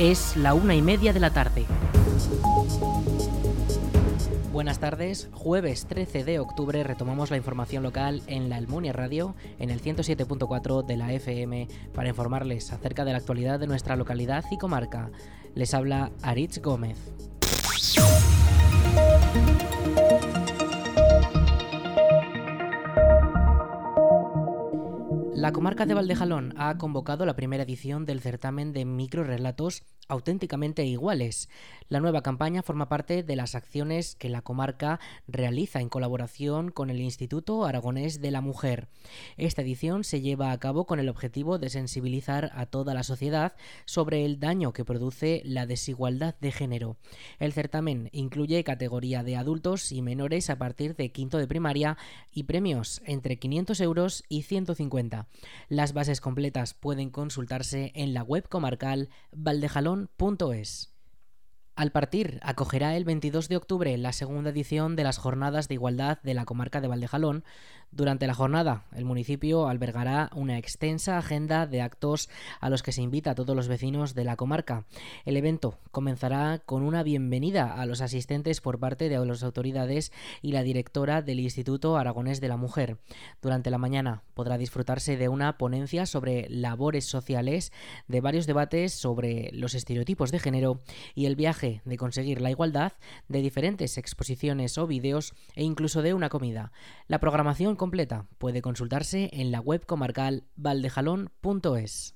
Es la una y media de la tarde. Buenas tardes, jueves 13 de octubre retomamos la información local en la Almunia Radio, en el 107.4 de la FM, para informarles acerca de la actualidad de nuestra localidad y comarca. Les habla Aritz Gómez. La comarca de Valdejalón ha convocado la primera edición del certamen de microrelatos auténticamente iguales. La nueva campaña forma parte de las acciones que la comarca realiza en colaboración con el Instituto Aragonés de la Mujer. Esta edición se lleva a cabo con el objetivo de sensibilizar a toda la sociedad sobre el daño que produce la desigualdad de género. El certamen incluye categoría de adultos y menores a partir de quinto de primaria y premios entre 500 euros y 150. Las bases completas pueden consultarse en la web comarcal valdejalón es. Al partir, acogerá el 22 de octubre la segunda edición de las Jornadas de Igualdad de la comarca de Valdejalón, durante la jornada, el municipio albergará una extensa agenda de actos a los que se invita a todos los vecinos de la comarca. El evento comenzará con una bienvenida a los asistentes por parte de las autoridades y la directora del Instituto Aragonés de la Mujer. Durante la mañana podrá disfrutarse de una ponencia sobre labores sociales, de varios debates sobre los estereotipos de género y el viaje de conseguir la igualdad, de diferentes exposiciones o vídeos e incluso de una comida. La programación completa puede consultarse en la web comarcal valdejalón.es.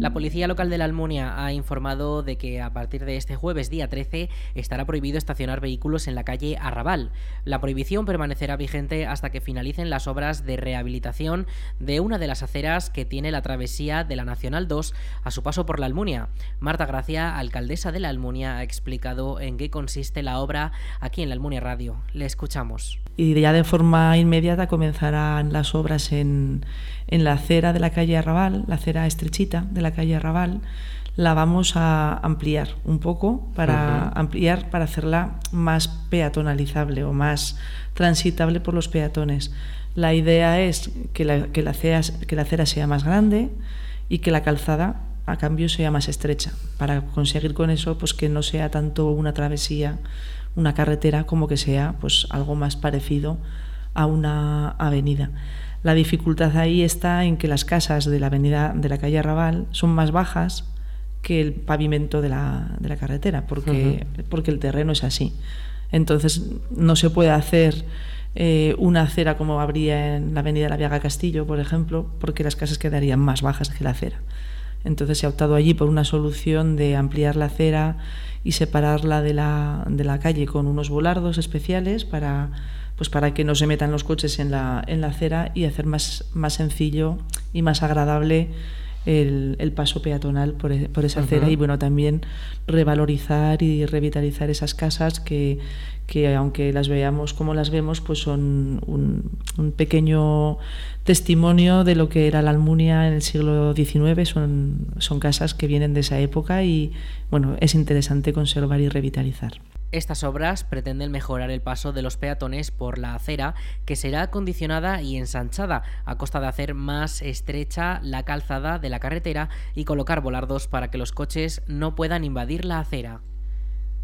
La policía local de la Almunia ha informado de que a partir de este jueves día 13 estará prohibido estacionar vehículos en la calle Arrabal. La prohibición permanecerá vigente hasta que finalicen las obras de rehabilitación de una de las aceras que tiene la travesía de la Nacional 2 a su paso por la Almunia. Marta Gracia, alcaldesa de la Almunia, ha explicado en qué consiste la obra aquí en la Almunia Radio. Le escuchamos. Y ya de forma inmediata comenzarán las obras en, en la acera de la calle Arrabal, la acera estrechita de la calle Arrabal, la vamos a ampliar un poco para ampliar para hacerla más peatonalizable o más transitable por los peatones. La idea es que la, que la, acera, que la acera sea más grande y que la calzada a cambio sea más estrecha para conseguir con eso pues que no sea tanto una travesía una carretera como que sea pues algo más parecido a una avenida la dificultad ahí está en que las casas de la avenida de la calle Arrabal son más bajas que el pavimento de la, de la carretera, porque, porque el terreno es así. Entonces no se puede hacer eh, una acera como habría en la avenida de la Viaga Castillo, por ejemplo, porque las casas quedarían más bajas que la acera. Entonces se ha optado allí por una solución de ampliar la acera y separarla de la, de la calle con unos volardos especiales para pues para que no se metan los coches en la, en la acera y hacer más, más sencillo y más agradable el, el paso peatonal por, e, por esa acera y bueno también revalorizar y revitalizar esas casas que, que aunque las veamos como las vemos, pues son un, un, pequeño testimonio de lo que era la Almunia en el siglo XIX. Son, son casas que vienen de esa época y bueno, es interesante conservar y revitalizar. Estas obras pretenden mejorar el paso de los peatones por la acera, que será acondicionada y ensanchada, a costa de hacer más estrecha la calzada de la carretera y colocar volardos para que los coches no puedan invadir la acera.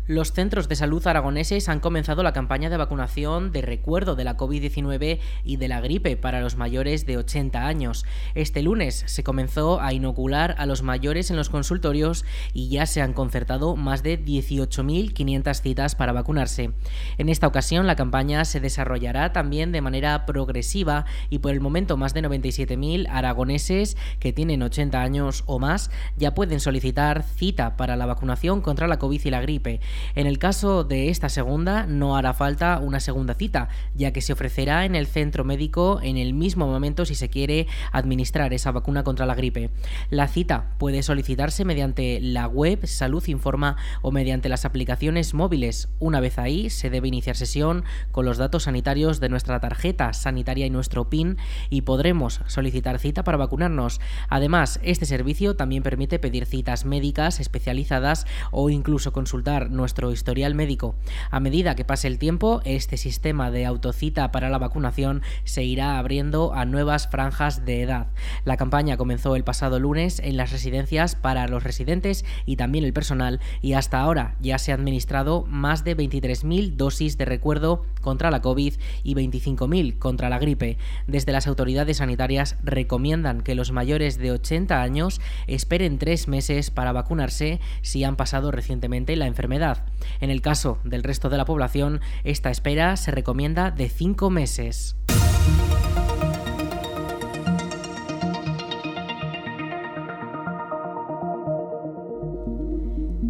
Los centros de salud aragoneses han comenzado la campaña de vacunación de recuerdo de la COVID-19 y de la gripe para los mayores de 80 años. Este lunes se comenzó a inocular a los mayores en los consultorios y ya se han concertado más de 18.500 citas para vacunarse. En esta ocasión la campaña se desarrollará también de manera progresiva y por el momento más de 97.000 aragoneses que tienen 80 años o más ya pueden solicitar cita para la vacunación contra la COVID y la gripe. En el caso de esta segunda, no hará falta una segunda cita, ya que se ofrecerá en el centro médico en el mismo momento si se quiere administrar esa vacuna contra la gripe. La cita puede solicitarse mediante la web Salud Informa o mediante las aplicaciones móviles. Una vez ahí, se debe iniciar sesión con los datos sanitarios de nuestra tarjeta sanitaria y nuestro PIN y podremos solicitar cita para vacunarnos. Además, este servicio también permite pedir citas médicas especializadas o incluso consultar nuestra nuestro historial médico. A medida que pase el tiempo, este sistema de autocita para la vacunación se irá abriendo a nuevas franjas de edad. La campaña comenzó el pasado lunes en las residencias para los residentes y también el personal y hasta ahora ya se han administrado más de 23.000 dosis de recuerdo contra la COVID y 25.000 contra la gripe. Desde las autoridades sanitarias recomiendan que los mayores de 80 años esperen tres meses para vacunarse si han pasado recientemente la enfermedad. En el caso del resto de la población, esta espera se recomienda de cinco meses.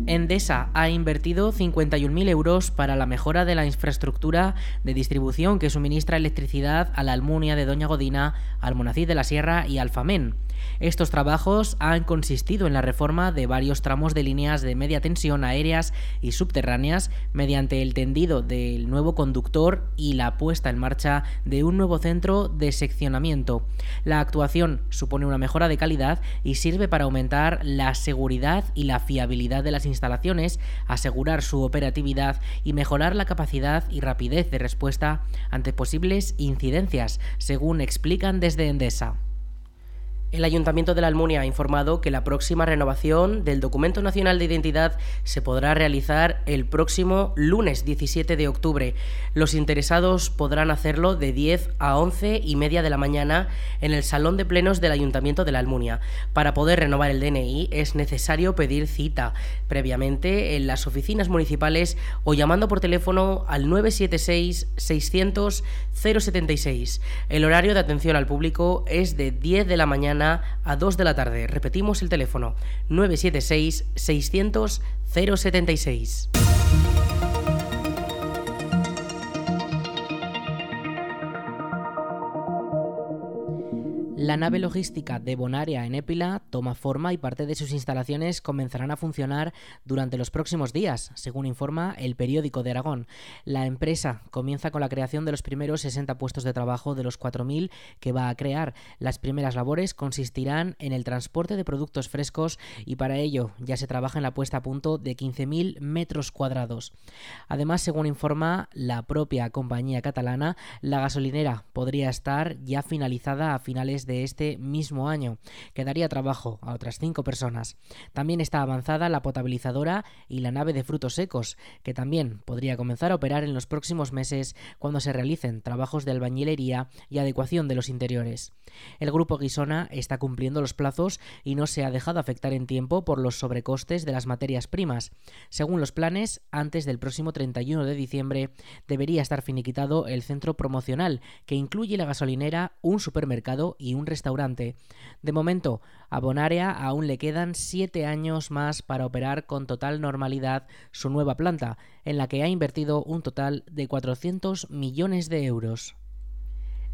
Endesa ha invertido 51.000 euros para la mejora de la infraestructura de distribución que suministra electricidad a la Almunia de Doña Godina, Almonacid de la Sierra y Alfamén. Estos trabajos han consistido en la reforma de varios tramos de líneas de media tensión aéreas y subterráneas mediante el tendido del nuevo conductor y la puesta en marcha de un nuevo centro de seccionamiento. La actuación supone una mejora de calidad y sirve para aumentar la seguridad y la fiabilidad de las instalaciones, asegurar su operatividad y mejorar la capacidad y rapidez de respuesta ante posibles incidencias, según explican desde Endesa. El Ayuntamiento de la Almunia ha informado que la próxima renovación del Documento Nacional de Identidad se podrá realizar el próximo lunes 17 de octubre. Los interesados podrán hacerlo de 10 a 11 y media de la mañana en el Salón de Plenos del Ayuntamiento de la Almunia. Para poder renovar el DNI es necesario pedir cita previamente en las oficinas municipales o llamando por teléfono al 976 600 076. El horario de atención al público es de 10 de la mañana a 2 de la tarde. Repetimos el teléfono 976 600 076. La nave logística de Bonaria en Épila toma forma y parte de sus instalaciones comenzarán a funcionar durante los próximos días, según informa el periódico de Aragón. La empresa comienza con la creación de los primeros 60 puestos de trabajo de los 4.000 que va a crear. Las primeras labores consistirán en el transporte de productos frescos y para ello ya se trabaja en la puesta a punto de 15.000 metros cuadrados. Además, según informa la propia compañía catalana, la gasolinera podría estar ya finalizada a de este mismo año, que daría trabajo a otras cinco personas. También está avanzada la potabilizadora y la nave de frutos secos, que también podría comenzar a operar en los próximos meses cuando se realicen trabajos de albañilería y adecuación de los interiores. El grupo Guisona está cumpliendo los plazos y no se ha dejado afectar en tiempo por los sobrecostes de las materias primas. Según los planes, antes del próximo 31 de diciembre debería estar finiquitado el centro promocional, que incluye la gasolinera, un supermercado y un restaurante. De momento, a Bonaria aún le quedan siete años más para operar con total normalidad su nueva planta, en la que ha invertido un total de 400 millones de euros.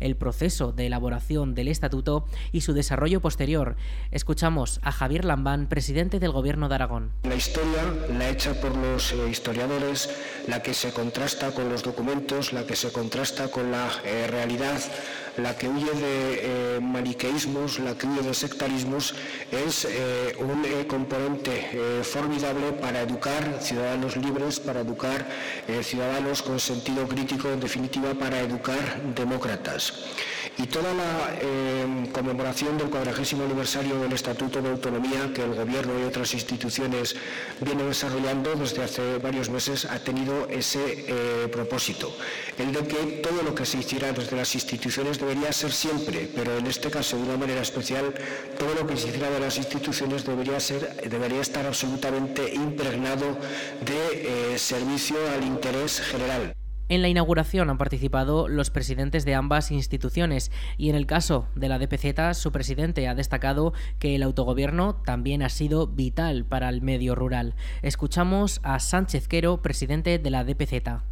el proceso de elaboración del estatuto y su desarrollo posterior. Escuchamos a Javier Lambán, presidente del Gobierno de Aragón. La historia, la hecha por los eh, historiadores, la que se contrasta con los documentos, la que se contrasta con la eh, realidad, la que huye de eh, maniqueísmos, la que huye de sectarismos, es un componente formidable para educar ciudadanos libres, para educar ciudadanos con sentido crítico, en definitiva, para educar demócratas. Y toda la eh, conmemoración del cuadragésimo aniversario del Estatuto de Autonomía que el Gobierno y otras instituciones vienen desarrollando desde hace varios meses ha tenido ese eh, propósito, el de que todo lo que se hiciera desde las instituciones debería ser siempre, pero en este caso de una manera especial, todo lo que se hiciera de las instituciones debería, ser, debería estar absolutamente impregnado de eh, servicio al interés general. En la inauguración han participado los presidentes de ambas instituciones y en el caso de la DPZ su presidente ha destacado que el autogobierno también ha sido vital para el medio rural. Escuchamos a Sánchez Quero, presidente de la DPZ.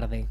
tarde.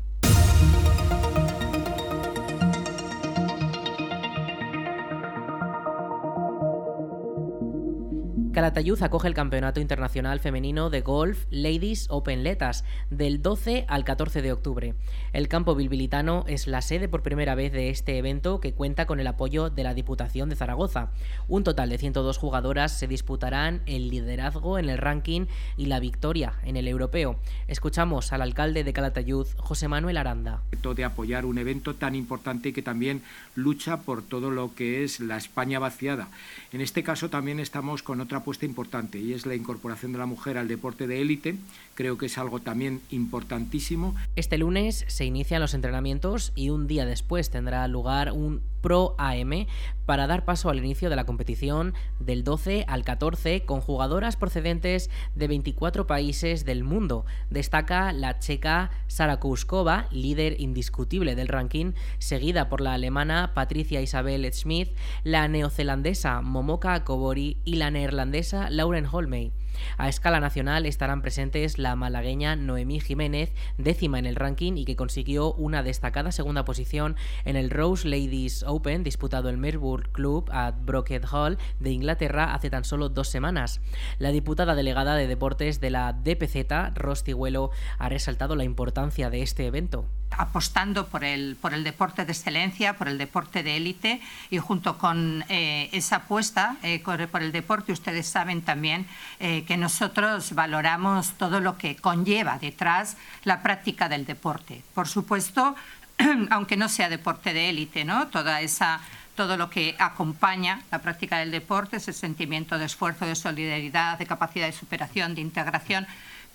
Calatayud acoge el Campeonato Internacional Femenino de Golf Ladies Open Letas del 12 al 14 de octubre. El campo bilbilitano es la sede por primera vez de este evento que cuenta con el apoyo de la Diputación de Zaragoza. Un total de 102 jugadoras se disputarán el liderazgo en el ranking y la victoria en el europeo. Escuchamos al alcalde de Calatayud, José Manuel Aranda. De apoyar un evento tan importante que también lucha por todo lo que es la España vaciada. En este caso también estamos con otra importante y es la incorporación de la mujer al deporte de élite. Creo que es algo también importantísimo. Este lunes se inician los entrenamientos y un día después tendrá lugar un Pro AM para dar paso al inicio de la competición del 12 al 14 con jugadoras procedentes de 24 países del mundo. Destaca la checa Sara Kouskova, líder indiscutible del ranking, seguida por la alemana Patricia Isabel Schmidt, la neozelandesa Momoka Kobori y la neerlandesa Lauren Holmey. A escala nacional estarán presentes la malagueña Noemí Jiménez, décima en el ranking y que consiguió una destacada segunda posición en el Rose Ladies Open disputado en Melbourne Club at Brockett Hall de Inglaterra hace tan solo dos semanas. La diputada delegada de deportes de la DPZ, Rosti Huelo, ha resaltado la importancia de este evento apostando por el, por el deporte de excelencia, por el deporte de élite y junto con eh, esa apuesta eh, por el deporte, ustedes saben también eh, que nosotros valoramos todo lo que conlleva detrás la práctica del deporte. Por supuesto, aunque no sea deporte de élite, ¿no? Toda esa todo lo que acompaña la práctica del deporte, ese sentimiento de esfuerzo, de solidaridad, de capacidad de superación, de integración,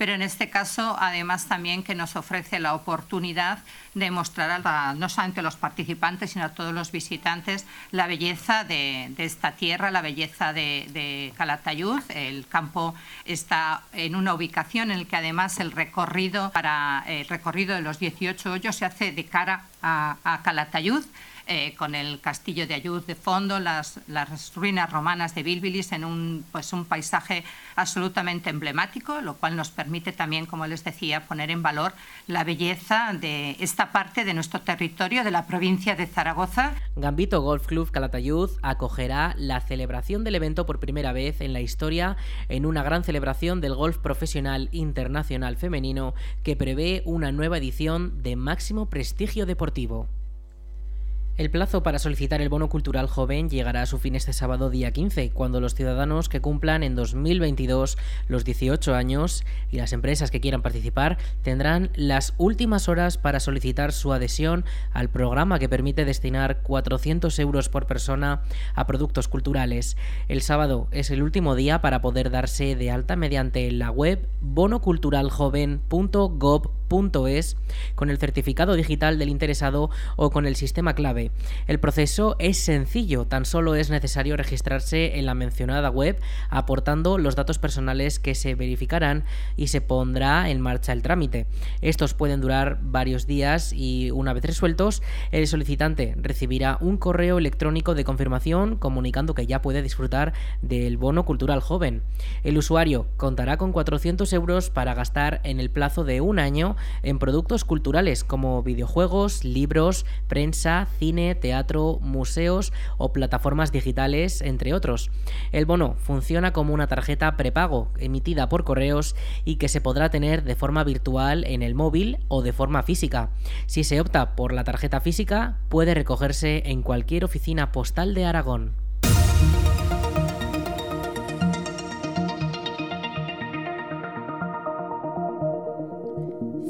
pero en este caso además también que nos ofrece la oportunidad de mostrar a no solamente a los participantes, sino a todos los visitantes la belleza de, esta tierra, la belleza de, Calatayud. El campo está en una ubicación en la que además el recorrido para el recorrido de los 18 hoyos se hace de cara a, a Calatayud. Eh, con el castillo de Ayud de fondo, las, ruinas romanas de Bilbilis en un, pues un paisaje absolutamente emblemático, lo cual nos permite también, como les decía, poner en valor la belleza de esta parte de nuestro territorio, de la provincia de Zaragoza. Gambito Golf Club Calatayud acogerá la celebración del evento por primera vez en la historia en una gran celebración del golf profesional internacional femenino que prevé una nueva edición de máximo prestigio deportivo. El plazo para solicitar el bono cultural joven llegará a su fin este sábado día 15, cuando los ciudadanos que cumplan en 2022 los 18 años y las empresas que quieran participar tendrán las últimas horas para solicitar su adhesión al programa que permite destinar 400 euros por persona a productos culturales. El sábado es el último día para poder darse de alta mediante la web bonoculturaljoven.gov.es con el certificado digital del interesado o con el sistema clave El proceso es sencillo, tan solo es necesario registrarse en la mencionada web aportando los datos personales que se verificarán y se pondrá en marcha el trámite. Estos pueden durar varios días y una vez resueltos, el solicitante recibirá un correo electrónico de confirmación comunicando que ya puede disfrutar del bono cultural joven. El usuario contará con 400 euros para gastar en el plazo de un año en productos culturales como videojuegos, libros, prensa, cine, teatro, museos o plataformas digitales, entre otros. El bono funciona como una tarjeta prepago emitida por correos y que se podrá tener de forma virtual en el móvil o de forma física. Si se opta por la tarjeta física, puede recogerse en cualquier oficina postal de Aragón.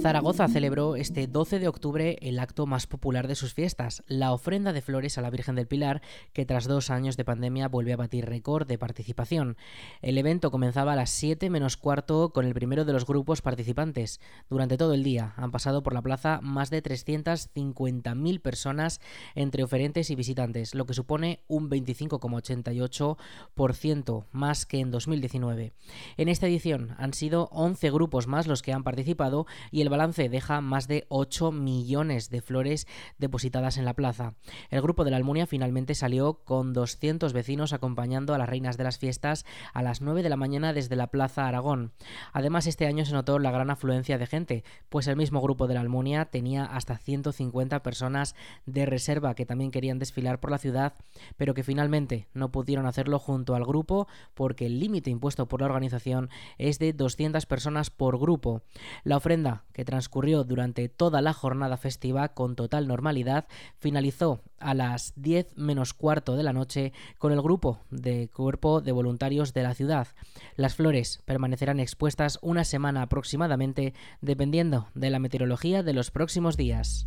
Zaragoza celebró este 12 de octubre el acto más popular de sus fiestas, la ofrenda de flores a la Virgen del Pilar, que tras dos años de pandemia vuelve a batir récord de participación. El evento comenzaba a las 7 menos cuarto con el primero de los grupos participantes. Durante todo el día han pasado por la plaza más de 350.000 personas entre oferentes y visitantes, lo que supone un 25,88% más que en 2019. En esta edición han sido 11 grupos más los que han participado y el balance deja más de 8 millones de flores depositadas en la plaza. El grupo de la Almunia finalmente salió con 200 vecinos acompañando a las reinas de las fiestas a las 9 de la mañana desde la Plaza Aragón. Además, este año se notó la gran afluencia de gente, pues el mismo grupo de la Almunia tenía hasta 150 personas de reserva que también querían desfilar por la ciudad, pero que finalmente no pudieron hacerlo junto al grupo porque el límite impuesto por la organización es de 200 personas por grupo. La ofrenda transcurrió durante toda la jornada festiva con total normalidad, finalizó a las 10 menos cuarto de la noche con el grupo de cuerpo de voluntarios de la ciudad. Las flores permanecerán expuestas una semana aproximadamente dependiendo de la meteorología de los próximos días.